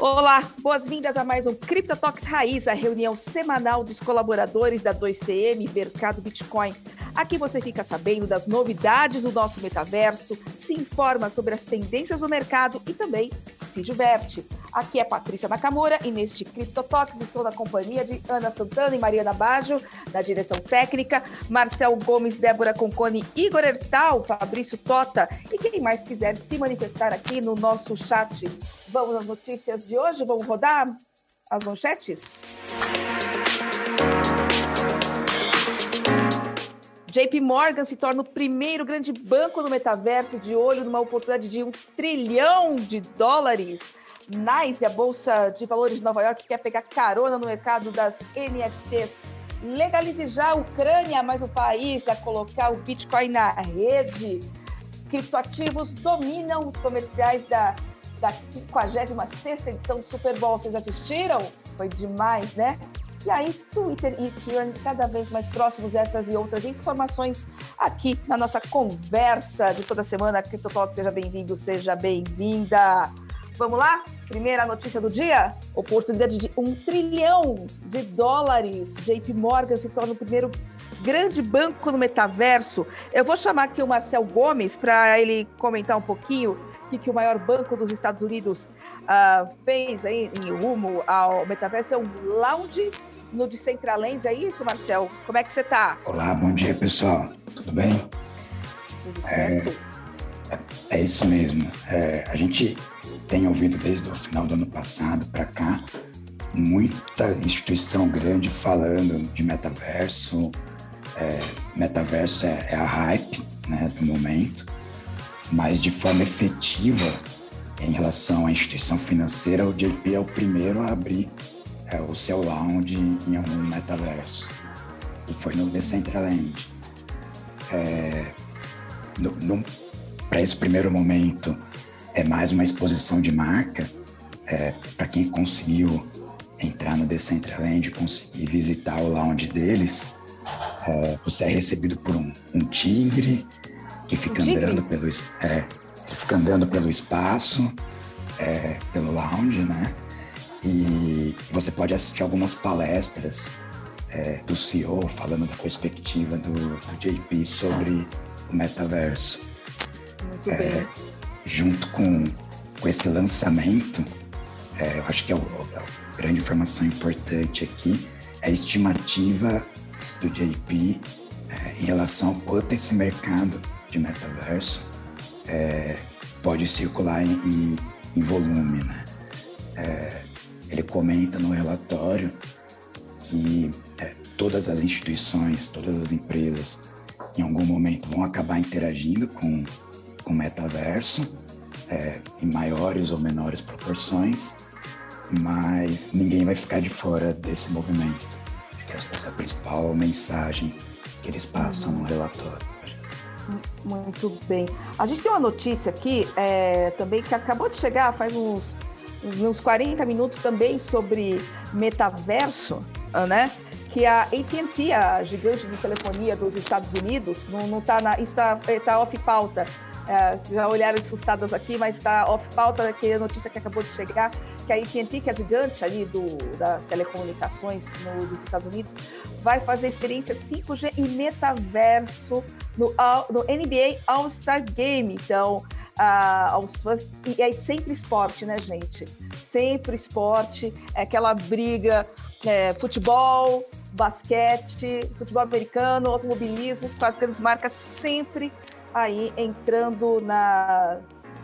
Olá, boas-vindas a mais um CryptoTalks Raiz, a reunião semanal dos colaboradores da 2TM Mercado Bitcoin. Aqui você fica sabendo das novidades do nosso metaverso, se informa sobre as tendências do mercado e também se diverte. Aqui é Patrícia Nakamura e neste CryptoTalks estou na companhia de Ana Santana e Mariana Baggio, da direção técnica, Marcel Gomes, Débora Concone, Igor Ertal, Fabrício Tota e quem mais quiser se manifestar aqui no nosso chat. Vamos às notícias de hoje? Vamos rodar as manchetes? JP Morgan se torna o primeiro grande banco no metaverso de olho numa oportunidade de um trilhão de dólares. NICE, a Bolsa de Valores de Nova York, quer pegar carona no mercado das NFTs. Legalize já a Ucrânia, mais um país a colocar o Bitcoin na rede. Criptoativos dominam os comerciais da da 56 edição do Super Bowl. Vocês assistiram? Foi demais, né? E aí, Twitter e Ethereum cada vez mais próximos essas e outras informações aqui na nossa conversa de toda semana. CryptoTalk, seja bem-vindo, seja bem-vinda. Vamos lá? Primeira notícia do dia: oportunidade de um trilhão de dólares. JP Morgan se torna o primeiro grande banco no metaverso. Eu vou chamar aqui o Marcel Gomes para ele comentar um pouquinho que, que o maior banco dos Estados Unidos uh, fez aí em rumo ao metaverso, é um lounge no Decentraland, é isso, Marcel? Como é que você está? Olá, bom dia, pessoal. Tudo bem? Tudo é, é, isso mesmo. É, a gente tem ouvido desde o final do ano passado para cá muita instituição grande falando de metaverso. É, metaverso é, é a hype né, do momento mas de forma efetiva em relação à instituição financeira, o JP é o primeiro a abrir é, o seu lounge em algum metaverso. E foi no Decentraland. É, Para esse primeiro momento, é mais uma exposição de marca é, para quem conseguiu entrar no Decentraland, conseguir visitar o lounge deles. É, você é recebido por um, um tigre, que fica andando pelo é, fica andando pelo espaço, é, pelo lounge, né? E você pode assistir algumas palestras é, do CEO falando da perspectiva do, do JP sobre o metaverso. Muito bem. É, junto com, com esse lançamento, é, eu acho que é, o, a grande informação importante aqui é a estimativa do JP é, em relação ao quanto esse mercado de metaverso é, pode circular em, em, em volume, né? É, ele comenta no relatório que é, todas as instituições, todas as empresas, em algum momento vão acabar interagindo com o metaverso, é, em maiores ou menores proporções, mas ninguém vai ficar de fora desse movimento. Acho que essa é a principal mensagem que eles passam no relatório. Muito bem. A gente tem uma notícia aqui é, também que acabou de chegar faz uns, uns 40 minutos também sobre metaverso, né? Que a AT&T, a gigante de telefonia dos Estados Unidos, não, não tá na, isso está tá off pauta. É, já olharam assustadas aqui, mas está off pauta, que é a notícia que acabou de chegar, que a AT&T, que é a gigante ali do, das telecomunicações no, dos Estados Unidos, vai fazer experiência 5G e metaverso no, no NBA All-Star Game. Então, uh, aos fãs, e é sempre esporte, né, gente? Sempre esporte, é aquela briga, é, futebol, basquete, futebol americano, automobilismo, as grandes marcas sempre aí entrando na,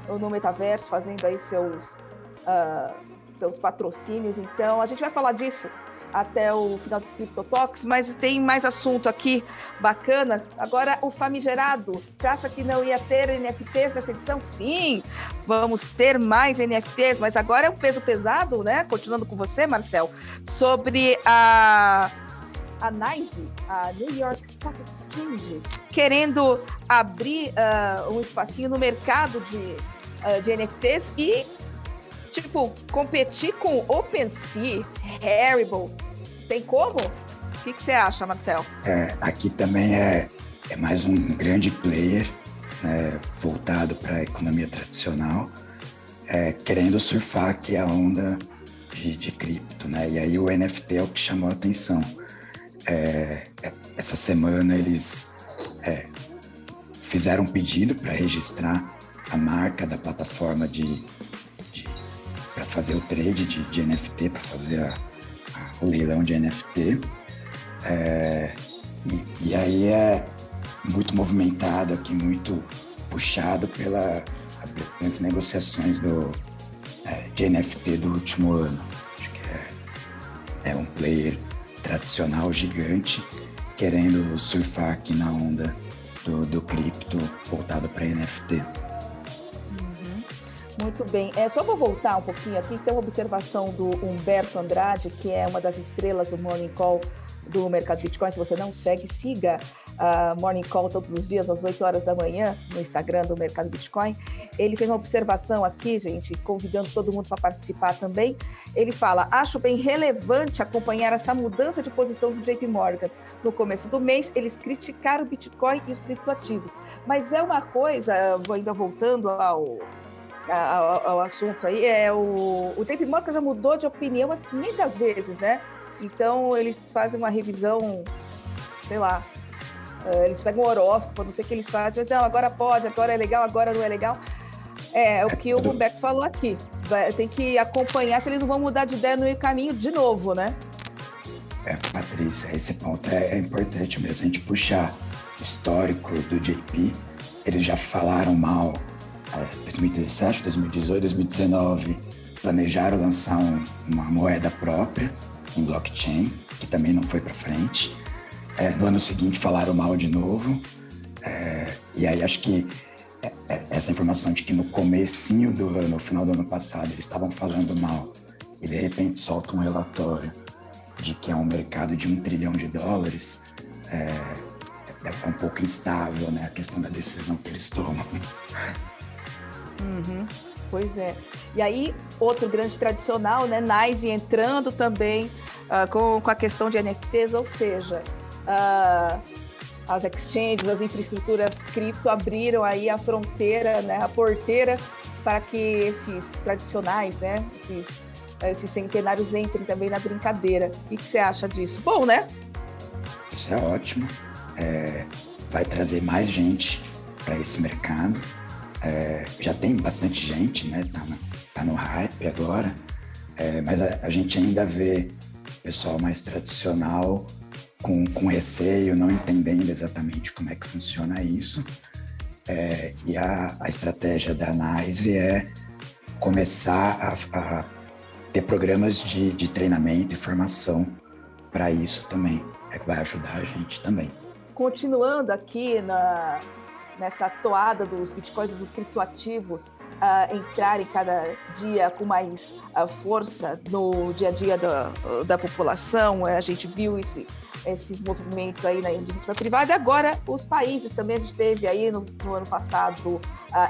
no metaverso, fazendo aí seus, uh, seus patrocínios. Então, a gente vai falar disso até o final do Crypto Talks, mas tem mais assunto aqui bacana. Agora, o famigerado. Você acha que não ia ter NFTs nessa edição? Sim, vamos ter mais NFTs, mas agora é um peso pesado, né? Continuando com você, Marcel, sobre a a NYSE, a New York Stock Exchange, querendo abrir uh, um espacinho no mercado de, uh, de NFTs e, tipo, competir com OpenSea, Haribo. Tem como? O que, que você acha, Marcel? É, aqui também é, é mais um grande player né, voltado para a economia tradicional. é, querendo surfar aqui a onda de, de cripto, né? E aí o NFT é o que chamou a atenção. É, é essa semana eles é, fizeram um pedido para registrar a marca da plataforma de, de para fazer o trade de, de NFT, para fazer a, a, leilão de NFT. É, e, e, aí é muito movimentado aqui, muito puxado pelas grandes negociações do, é, de NFT do último ano. Acho que é, é um player tradicional gigante querendo surfar aqui na onda do, do cripto voltado para NFT. Muito bem. É, só vou voltar um pouquinho aqui, tem uma observação do Humberto Andrade, que é uma das estrelas do Morning Call do mercado Bitcoin. Se você não segue, siga a Morning Call todos os dias às 8 horas da manhã no Instagram do Mercado Bitcoin. Ele fez uma observação aqui, gente, convidando todo mundo para participar também. Ele fala: acho bem relevante acompanhar essa mudança de posição do JP Morgan. No começo do mês, eles criticaram o Bitcoin e os criptoativos. Mas é uma coisa, ainda voltando ao, ao, ao, assunto aí, é o, o JP Morgan já mudou de opinião umas 500 vezes, né? Então eles fazem uma revisão, sei lá, eh, eles pegam um horóscopo, não sei o que eles fazem, mas não, agora pode, agora é legal, agora não é legal. É, é o que o Roberto falou aqui. tem que acompanhar se eles não vão mudar de ideia no caminho de novo, né? É, Patrícia, esse ponto é, é importante mesmo, a gente puxar histórico do JP. Eles já falaram mal é, 2017, 2018, 2019, planejaram lançar um, uma moeda própria em blockchain, que também não foi para frente. É, no ano seguinte falaram mal de novo. É, e aí acho que é, é, essa informação de que no comecinho do ano, no final do ano passado, eles estavam falando mal e de repente soltam um relatório de que é um mercado de um trilhão de dólares, é, é um pouco instável, né? A questão da decisão que eles tomam. Uhum, pois é. E aí, outro grande tradicional, né? Nice entrando também uh, com, com a questão de NFTs, ou seja, uh, as exchanges, as infraestruturas cripto abriram aí a fronteira, né, a porteira para que esses tradicionais, né, esses, esses centenários entrem também na brincadeira. O que, que você acha disso? Bom, né? Isso é ótimo. É, vai trazer mais gente para esse mercado. É, já tem bastante gente, né? Tá tá no hype agora. É, mas a, a, gente ainda vê pessoal mais tradicional com, com receio, não entendendo exatamente como é que funciona isso. É, e a, a, estratégia da análise é começar a, a ter programas de, de, treinamento e formação para isso também. É que vai ajudar a gente também. Continuando aqui na, nessa toada dos bitcoins dos criptoativos uh, entrarem cada dia com mais uh, força no dia a dia da, da população, a gente viu esse esses movimentos aí na indústria privada. E agora, os países também, a gente teve aí no, no ano passado uh,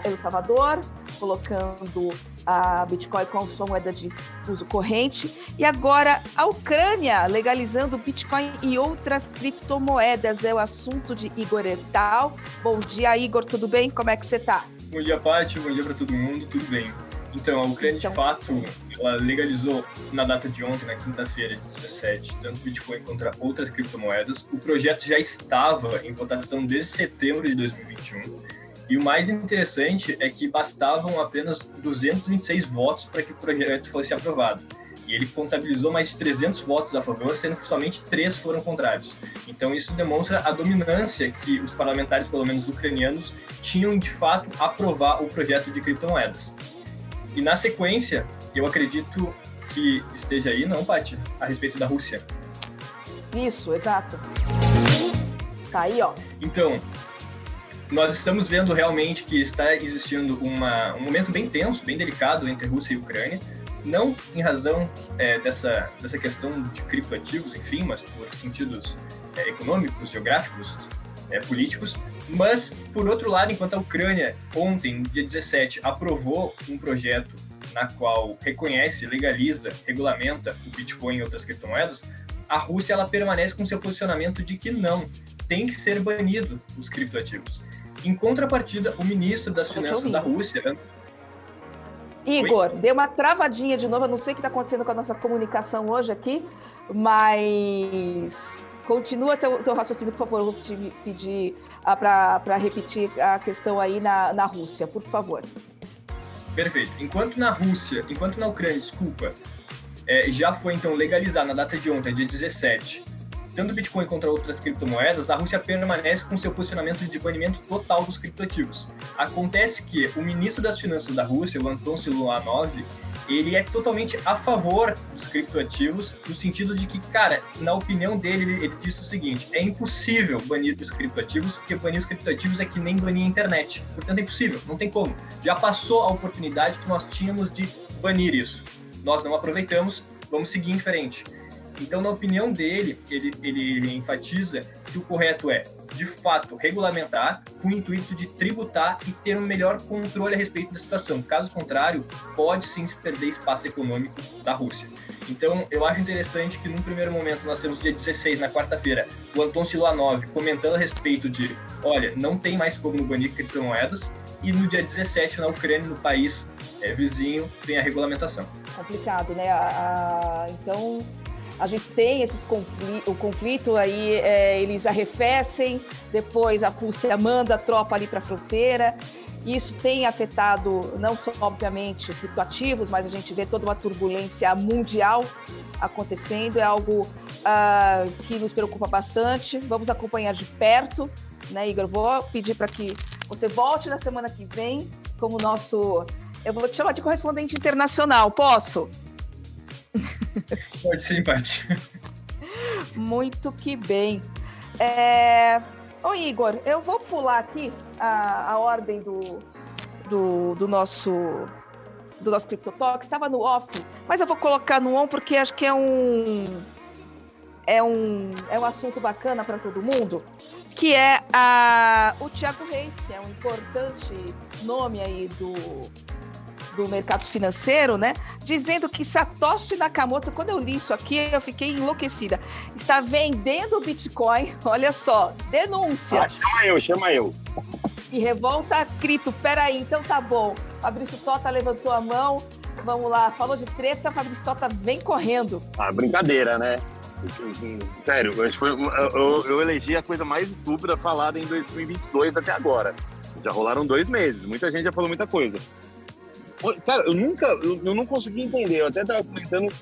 El Salvador, colocando a Bitcoin como sua moeda de uso corrente. E agora a Ucrânia legalizando Bitcoin e outras criptomoedas. É o assunto de Igor Ertal. Bom dia, Igor, tudo bem? Como é que você está? Bom dia, Paty. Bom dia para todo mundo. Tudo bem. Então, a Ucrânia, então, de fato, ela legalizou na data de ontem, na quinta-feira, 17, tanto Bitcoin contra outras criptomoedas. O projeto já estava em votação desde setembro de 2021. E o mais interessante é que bastavam apenas 226 votos para que o projeto fosse aprovado. E ele contabilizou mais 300 votos a favor, sendo que somente três foram contrários. Então isso demonstra a dominância que os parlamentares, pelo menos ucranianos, tinham de fato aprovar o projeto de criptomoedas. E na sequência, eu acredito que esteja aí, não, Paty, a respeito da Rússia. Isso, exato. Tá aí, ó. Então, nós estamos vendo realmente que está existindo uma, um momento bem tenso, bem delicado entre Rússia e Ucrânia, não em razão é, dessa, dessa questão de criptoativos, enfim, mas por sentidos é, econômicos, geográficos, é, políticos, mas, por outro lado, enquanto a Ucrânia, ontem, dia 17, aprovou um projeto na qual reconhece, legaliza, regulamenta o Bitcoin e outras criptomoedas, a Rússia ela permanece com seu posicionamento de que não, tem que ser banido os criptoativos. Em contrapartida, o ministro das Finanças da Rússia, Igor, Oi? deu uma travadinha de novo. Eu não sei o que está acontecendo com a nossa comunicação hoje aqui, mas continua teu, teu raciocínio, por favor. Eu vou te pedir ah, para repetir a questão aí na, na Rússia, por favor. Perfeito. Enquanto na Rússia, enquanto na Ucrânia, desculpa, é, já foi então legalizado na data de ontem, dia 17, tanto o Bitcoin contra outras criptomoedas, a Rússia permanece com seu posicionamento de banimento total dos criptoativos. Acontece que o ministro das Finanças da Rússia, o Anton Siluanov, ele é totalmente a favor dos criptoativos, no sentido de que, cara, na opinião dele, ele, disse o seguinte: é impossível banir os criptoativos, porque banir os criptoativos é que nem banir a internet. Portanto, é impossível, não tem como. Já passou a oportunidade que nós tínhamos de banir isso. Nós não aproveitamos, vamos seguir em frente. Então, na opinião dele, ele, ele, ele enfatiza que o correto é, de fato, regulamentar com o intuito de tributar e ter um melhor controle a respeito da situação. Caso contrário, pode sim se perder espaço econômico da Rússia. Então, eu acho interessante que, num primeiro momento, nós temos dia 16, na quarta-feira, o Anton Siluanov comentando a respeito de, olha, não tem mais como banir criptomoedas, e no dia 17, na Ucrânia, no país é, vizinho, tem a regulamentação. Complicado, né? A, a, então, a gente tem esses conflito, o conflito aí, é, eles arrefecem, depois a Rússia manda a tropa ali para a fronteira. Isso tem afetado não só, obviamente, os mas a gente vê toda uma turbulência mundial acontecendo. É algo uh, que nos preocupa bastante. Vamos acompanhar de perto, né, Igor? Vou pedir para que você volte na semana que vem como nosso. Eu vou te chamar de correspondente internacional, posso? Pode sim, Paty. Muito que bem. É... Ô, Igor, eu vou pular aqui a, a ordem do, do, do nosso do nosso CryptoTalk. Estava no off, mas eu vou colocar no on porque acho que é um é um, é um assunto bacana para todo mundo, que é a, o Thiago Reis, que é um importante nome aí do, do mercado financeiro, né? Dizendo que Satoshi Nakamoto, quando eu li isso aqui, eu fiquei enlouquecida. Está vendendo Bitcoin, olha só, denúncia. Ah, chama eu, chama eu. E revolta cripto. Peraí, então tá bom. Fabrício Tota levantou a mão. Vamos lá, falou de treta, Fabrício Tota vem correndo. Ah, brincadeira, né? Sério, eu, eu, eu elegi a coisa mais estúpida falada em 2022 até agora. Já rolaram dois meses, muita gente já falou muita coisa. Cara, eu nunca, eu, eu não consegui entender. Eu até tava comentando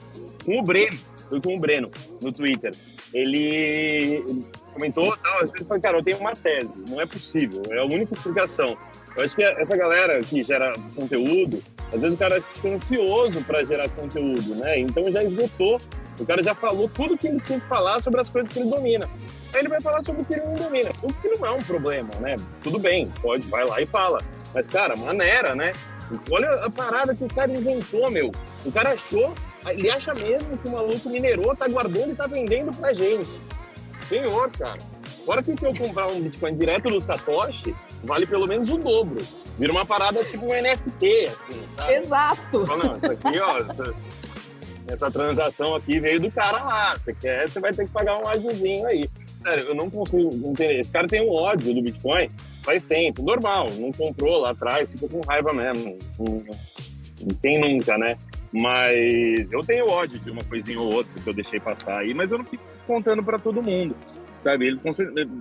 com o Breno, foi com o Breno no Twitter. Ele comentou, tal, eu falei, cara, eu tenho uma tese, não é possível, é a única explicação. Eu acho que essa galera que gera conteúdo, às vezes o cara fica ansioso para gerar conteúdo, né? Então já esgotou, o cara já falou tudo que ele tinha que falar sobre as coisas que ele domina. Aí ele vai falar sobre o que ele não domina, o que não é um problema, né? Tudo bem, pode, vai lá e fala. Mas, cara, maneira, né? Olha a parada que o cara inventou, meu. O cara achou, ele acha mesmo que o maluco minerou, tá guardando e tá vendendo pra gente. Senhor, cara. Fora que se eu comprar um Bitcoin direto do Satoshi, vale pelo menos o dobro. Vira uma parada tipo um NFT, assim, sabe? Exato. Não, isso aqui, ó, essa, essa transação aqui veio do cara lá. Você quer, você vai ter que pagar um ajuzinho aí. Sério, eu não consigo entender. Esse cara tem um ódio do Bitcoin faz tempo, normal, não comprou lá atrás, ficou com raiva mesmo. Não tem nunca, né? Mas eu tenho ódio de uma coisinha ou outra que eu deixei passar aí, mas eu não fico contando para todo mundo, sabe? Ele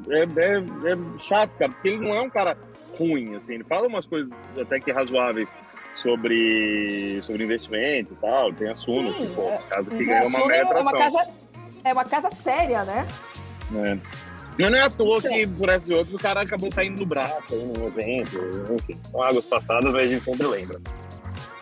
é, é, é, chato, cara, porque ele não é um cara ruim, assim, ele fala umas coisas até que razoáveis sobre, sobre investimentos e tal, tem a Suno, Sim, pô, é, casa que ganhou uma mega é uma casa É uma casa séria, né? É. Mas não é à toa que, por esses outros, o cara acabou saindo do braço no evento, enfim. São águas passadas, a gente sempre lembra.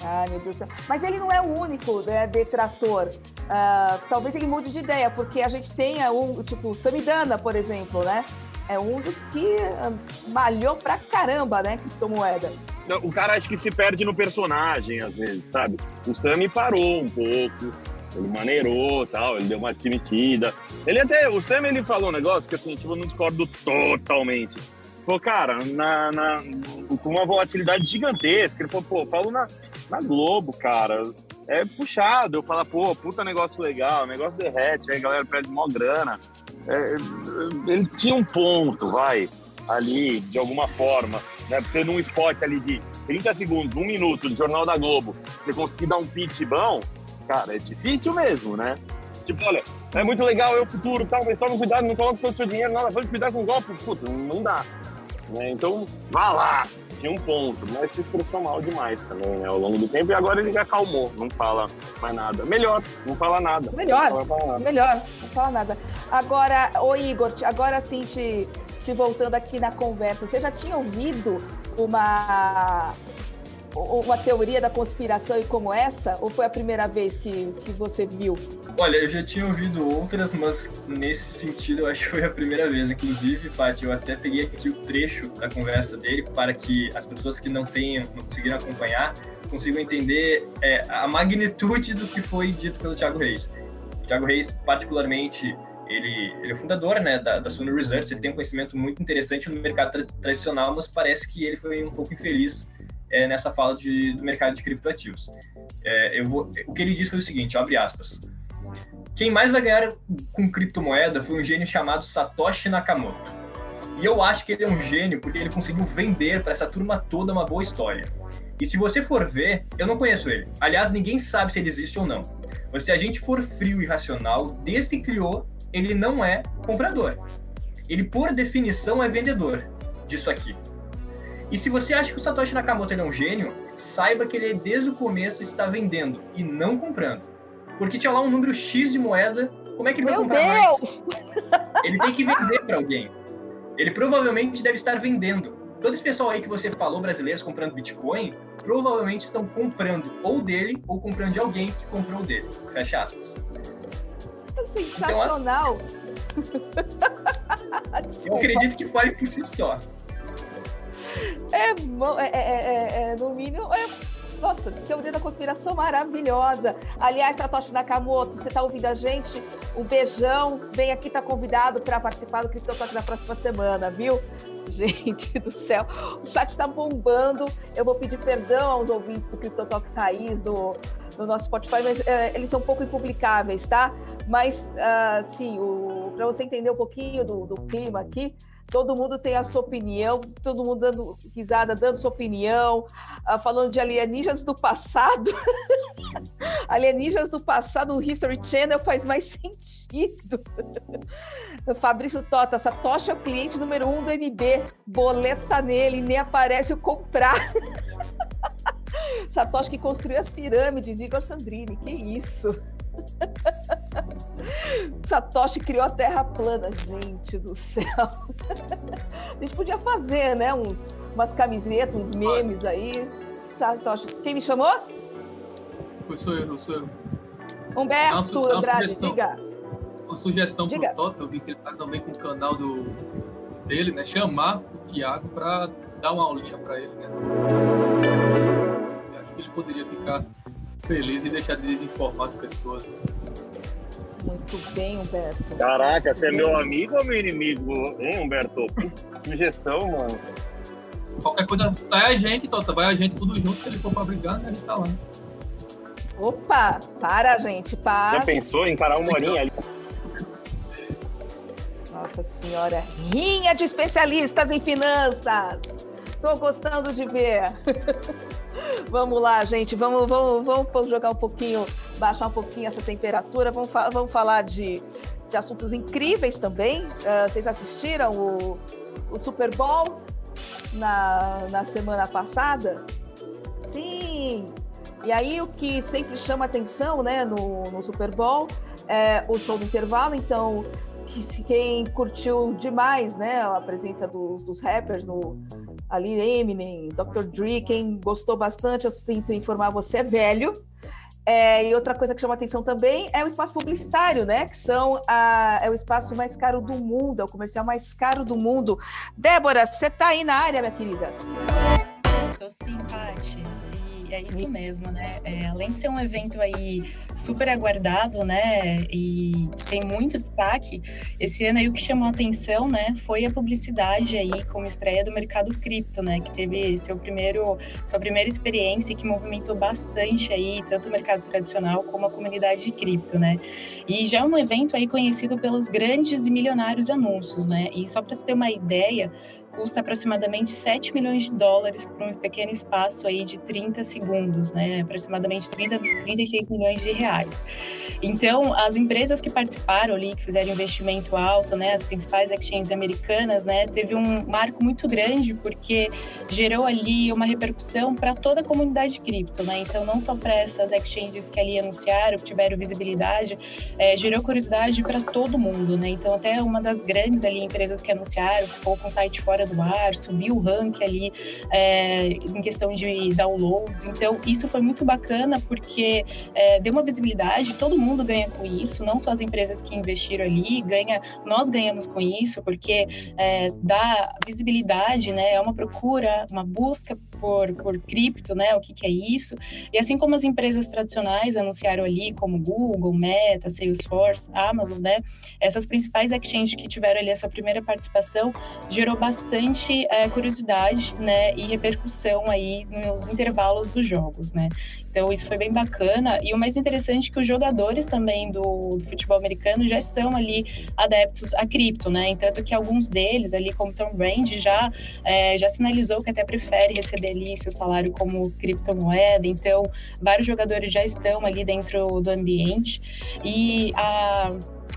Ai, meu Deus do céu. Mas ele não é o único né, detrator. Uh, talvez ele mude de ideia, porque a gente tenha um, tipo, Samidana, por exemplo, né? É um dos que ah, malhou pra caramba, né? Criptomoeda. O cara acho que se perde no personagem, às vezes, sabe? O Sami parou um pouco, ele maneirou tal, ele deu uma admitida. Ele até, o Sam ele falou um negócio que assim, tipo, eu não discordo totalmente. Pô, cara, na, na, com uma volatilidade gigantesca, ele falou, pô, falo na, na Globo, cara, é puxado. Eu falo, pô, puta negócio legal, negócio derrete, aí a galera perde mó grana. É, ele tinha um ponto, vai. ali de alguma forma, né? Pra você num spot ali de 30 segundos, um minuto do Jornal da Globo, você conseguir dar um pitch bom, cara, é difícil mesmo, né? Tipo, olha, é muito legal, é o futuro, tal, mas toma cuidado, não coloque todo o seu dinheiro, nada, pode cuidar com golpe, puta, não dá. Né? Então, vá lá, tinha um ponto, mas se expressou mal demais também, né, ao longo do tempo, e agora ele já acalmou, não fala mais nada. Melhor, não fala nada. Melhor, não fala nada. melhor, não fala nada. Agora, ô Igor, agora sim te, te voltando aqui na conversa, você já tinha ouvido uma uma teoria da conspiração e como essa? Ou foi a primeira vez que, que você viu? Olha, eu já tinha ouvido outras, mas nesse sentido eu acho que foi a primeira vez. Inclusive, Paty, eu até peguei aqui o trecho da conversa dele para que as pessoas que não tenham, não conseguiram acompanhar, consigam entender é, a magnitude do que foi dito pelo Thiago Reis. O Thiago Reis, particularmente, ele, ele é fundador né, da, da Suno Research, ele tem um conhecimento muito interessante no mercado tra tradicional, mas parece que ele foi um pouco infeliz é, nessa fala de, do mercado de criptoativos. É, eu vou, o que ele disse foi o seguinte, abre aspas, quem mais vai ganhar com criptomoeda foi um gênio chamado Satoshi Nakamoto. E eu acho que ele é um gênio porque ele conseguiu vender para essa turma toda uma boa história. E se você for ver, eu não conheço ele. Aliás, ninguém sabe se ele existe ou não. Mas se a gente for frio e racional, desde que criou, ele não é comprador. Ele, por definição, é vendedor disso aqui. E se você acha que o Satoshi Nakamoto é um gênio, saiba que ele desde o começo está vendendo e não comprando. Porque tinha lá um número X de moeda, como é que ele vai Meu comprar Deus! mais? Ele tem que vender para alguém. Ele provavelmente deve estar vendendo. Todo esse pessoal aí que você falou, brasileiros comprando Bitcoin, provavelmente estão comprando ou dele ou comprando de alguém que comprou dele. Fecha aspas. Sensacional! Então, eu acredito que fale por si só. É, é, é, é, é, no mínimo, é, nossa, teoria da conspiração maravilhosa. Aliás, Satoshi Nakamoto, você está ouvindo a gente? Um beijão. Vem aqui, tá convidado para participar do Cristão Talk na próxima semana, viu? Gente do céu, o chat está bombando. Eu vou pedir perdão aos ouvintes do Crypto Talks Raiz, do, do nosso Spotify, mas é, eles são um pouco impublicáveis, tá? Mas, uh, sim, para você entender um pouquinho do, do clima aqui, todo mundo tem a sua opinião, todo mundo dando risada, dando sua opinião, uh, falando de alienígenas do passado. alienígenas do passado no History Channel faz mais sentido. Fabrício Tota, Satoshi é o cliente número um do MB, boleta nele, nem aparece o comprar. Satoshi que construiu as pirâmides, Igor Sandrini, que isso? Satoshi criou a Terra plana, gente do céu. A gente podia fazer, né? Uns, umas camisetas, uns memes aí. Satoshi. Quem me chamou? Foi, sou eu, sou eu. Humberto Andrade, diga. Uma sugestão diga. pro Toto, eu vi que ele tá também com o canal do, dele, né? Chamar o Thiago para dar uma aulinha para ele, né? Acho que ele poderia ficar feliz e deixar de desinformar as pessoas. Muito bem, Humberto. Caraca, você é meu amigo ou meu inimigo, hein, Humberto? Sugestão, mano. Qualquer coisa, vai a gente, Tota, vai a gente tudo junto, se ele for pra brigar, né, a gente tá lá. Opa, para, gente, para. Já pensou em encarar uma horinha ali? Nossa senhora, rinha de especialistas em finanças. Tô gostando de ver. vamos lá, gente, vamos, vamos, vamos jogar um pouquinho, baixar um pouquinho essa temperatura. Vamos, fa vamos falar de, de assuntos incríveis também. Uh, vocês assistiram o, o Super Bowl na, na semana passada? Sim! E aí o que sempre chama atenção né, no, no Super Bowl é o show do intervalo, então que, quem curtiu demais né, a presença dos, dos rappers no, ali Eminem, Dr. Dre, quem gostou bastante, eu sinto informar você é velho. É, e outra coisa que chama atenção também é o espaço publicitário, né? Que são a, é o espaço mais caro do mundo, é o comercial mais caro do mundo. Débora, você está aí na área, minha querida? Tô sim, é isso mesmo, né? É, além de ser um evento aí super aguardado, né? E tem muito destaque, esse ano aí o que chamou a atenção, né? Foi a publicidade aí com estreia do mercado cripto, né? Que teve seu primeiro, sua primeira experiência que movimentou bastante aí tanto o mercado tradicional como a comunidade de cripto, né? E já é um evento aí conhecido pelos grandes e milionários anúncios, né? E só para você ter uma ideia, custa aproximadamente 7 milhões de dólares por um pequeno espaço aí de 30 segundos, né? Aproximadamente 30, 36 milhões de reais. Então, as empresas que participaram ali, que fizeram investimento alto, né, as principais exchanges americanas, né, teve um marco muito grande porque gerou ali uma repercussão para toda a comunidade cripto, né? Então, não só para essas exchanges que ali anunciaram, que tiveram visibilidade, é, gerou curiosidade para todo mundo, né? Então, até uma das grandes ali empresas que anunciaram ficou com o site fora do ar, subiu o rank ali é, em questão de downloads. Então, isso foi muito bacana porque é, deu uma visibilidade, todo mundo ganha com isso, não só as empresas que investiram ali, ganha, nós ganhamos com isso, porque é, dá visibilidade, né? É uma procura, uma busca por, por cripto, né? O que, que é isso? E assim como as empresas tradicionais anunciaram ali, como Google, Meta, Salesforce, Amazon, né? Essas principais exchanges que tiveram ali a sua primeira participação gerou bastante é, curiosidade, né? E repercussão aí nos intervalos dos jogos, né? Então isso foi bem bacana. E o mais interessante é que os jogadores também do, do futebol americano já são ali adeptos a cripto, né? Entanto que alguns deles, ali como Tom Brady, já, é, já sinalizou que até prefere receber ali seu salário como criptomoeda. Então, vários jogadores já estão ali dentro do ambiente. E a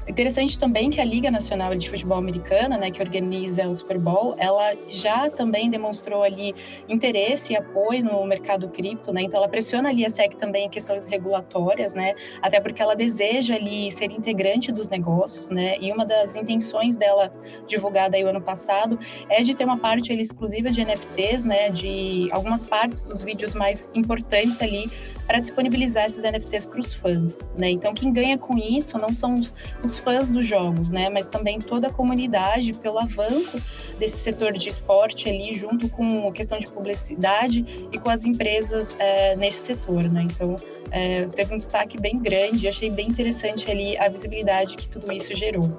Interessante também que a Liga Nacional de Futebol Americana, né, que organiza o Super Bowl, ela já também demonstrou ali interesse e apoio no mercado cripto, né? Então ela pressiona ali a SEC também em questões regulatórias, né? Até porque ela deseja ali ser integrante dos negócios, né? E uma das intenções dela divulgada aí o ano passado é de ter uma parte ali exclusiva de NFTs, né, de algumas partes dos vídeos mais importantes ali para disponibilizar esses NFTs para os fãs, né? Então quem ganha com isso não são os, os fãs dos jogos, né? Mas também toda a comunidade pelo avanço desse setor de esporte ali, junto com a questão de publicidade e com as empresas é, nesse setor, né? Então é, teve um destaque bem grande, achei bem interessante ali a visibilidade que tudo isso gerou.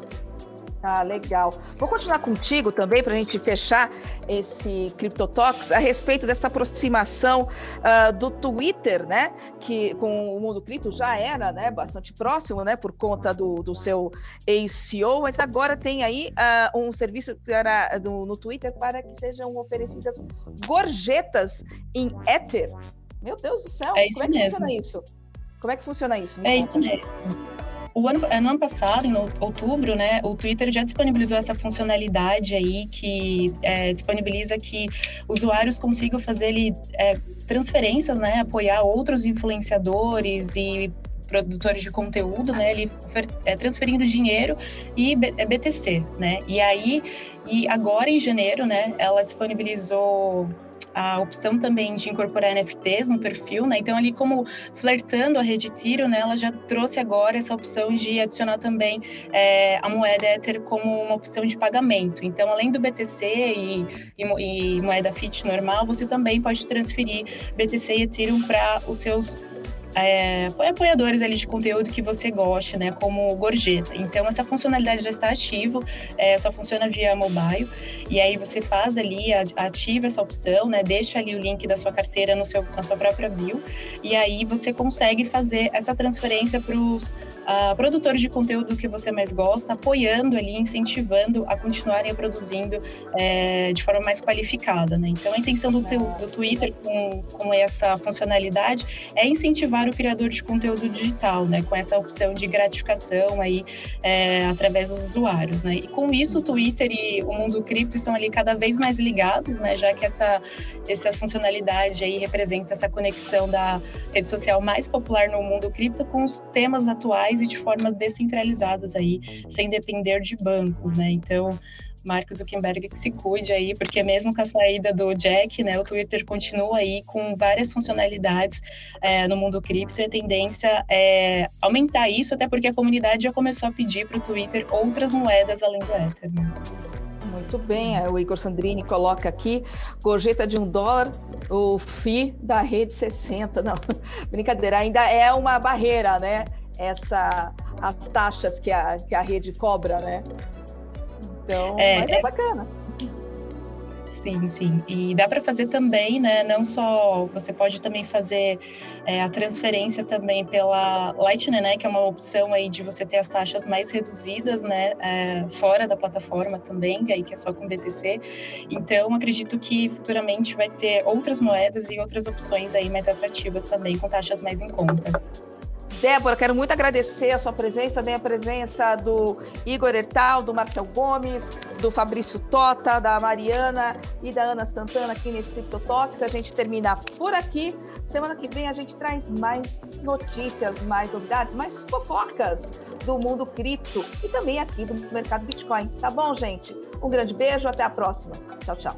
Ah, legal. Vou continuar contigo também para a gente fechar esse CryptoTalks a respeito dessa aproximação uh, do Twitter, né? Que com o mundo cripto já era, né? Bastante próximo, né? Por conta do, do seu ACO, mas agora tem aí uh, um serviço para, do, no Twitter para que sejam oferecidas gorjetas em Ether. Meu Deus do céu! É Como é que mesmo. funciona isso? Como é que funciona isso? Me é conta. isso mesmo o ano, no ano passado, em outubro, né, o Twitter já disponibilizou essa funcionalidade aí que é, disponibiliza que usuários consigam fazer ele, é, transferências, né, apoiar outros influenciadores e produtores de conteúdo, né, ele é, transferindo dinheiro e BTC, né, e aí e agora em janeiro, né, ela disponibilizou a opção também de incorporar NFTs no perfil, né? Então, ali como flertando a rede Ethereum, né? Ela já trouxe agora essa opção de adicionar também é, a moeda Ether como uma opção de pagamento. Então, além do BTC e, e, e moeda Fiat normal, você também pode transferir BTC e Ethereum para os seus é, apoiadores ali de conteúdo que você goste, né, como gorjeta. Então essa funcionalidade já está ativa, é, só funciona via mobile e aí você faz ali, ativa essa opção, né, deixa ali o link da sua carteira no seu, na sua própria bio e aí você consegue fazer essa transferência para os uh, ah, produtores de conteúdo que você mais gosta, apoiando ali, incentivando a continuarem produzindo é, de forma mais qualificada, né. Então a intenção do, do Twitter com, com essa funcionalidade é incentivar para o criador de conteúdo digital, né, com essa opção de gratificação aí é, através dos usuários, né. E com isso o Twitter e o mundo cripto estão ali cada vez mais ligados, né, já que essa essa funcionalidade aí representa essa conexão da rede social mais popular no mundo cripto com os temas atuais e de formas descentralizadas aí, sem depender de bancos, né. Então Mark Zuckerberg que se cuide aí, porque mesmo com a saída do Jack, né, o Twitter continua aí com várias funcionalidades é, no mundo cripto e a tendência é aumentar isso, até porque a comunidade já começou a pedir para o Twitter outras moedas além do Ether. Né? Muito bem, o Igor Sandrini coloca aqui, gorjeta de um dólar, o FI da rede 60. Não, brincadeira, ainda é uma barreira, né? Essa, as taxas que a, que a rede cobra, né? Então, é, mas é, é bacana. Sim, sim. E dá para fazer também, né? Não só você pode também fazer é, a transferência também pela Lightning, né? Que é uma opção aí de você ter as taxas mais reduzidas, né? É, fora da plataforma também, que aí que é só com BTC. Então, acredito que futuramente vai ter outras moedas e outras opções aí mais atrativas também, com taxas mais em conta. Débora, quero muito agradecer a sua presença, também a presença do Igor Ertal, do Marcel Gomes, do Fabrício Tota, da Mariana e da Ana Santana aqui nesse CryptoTalks. A gente termina por aqui. Semana que vem a gente traz mais notícias, mais novidades, mais fofocas do mundo cripto e também aqui do mercado Bitcoin. Tá bom, gente? Um grande beijo, até a próxima. Tchau, tchau.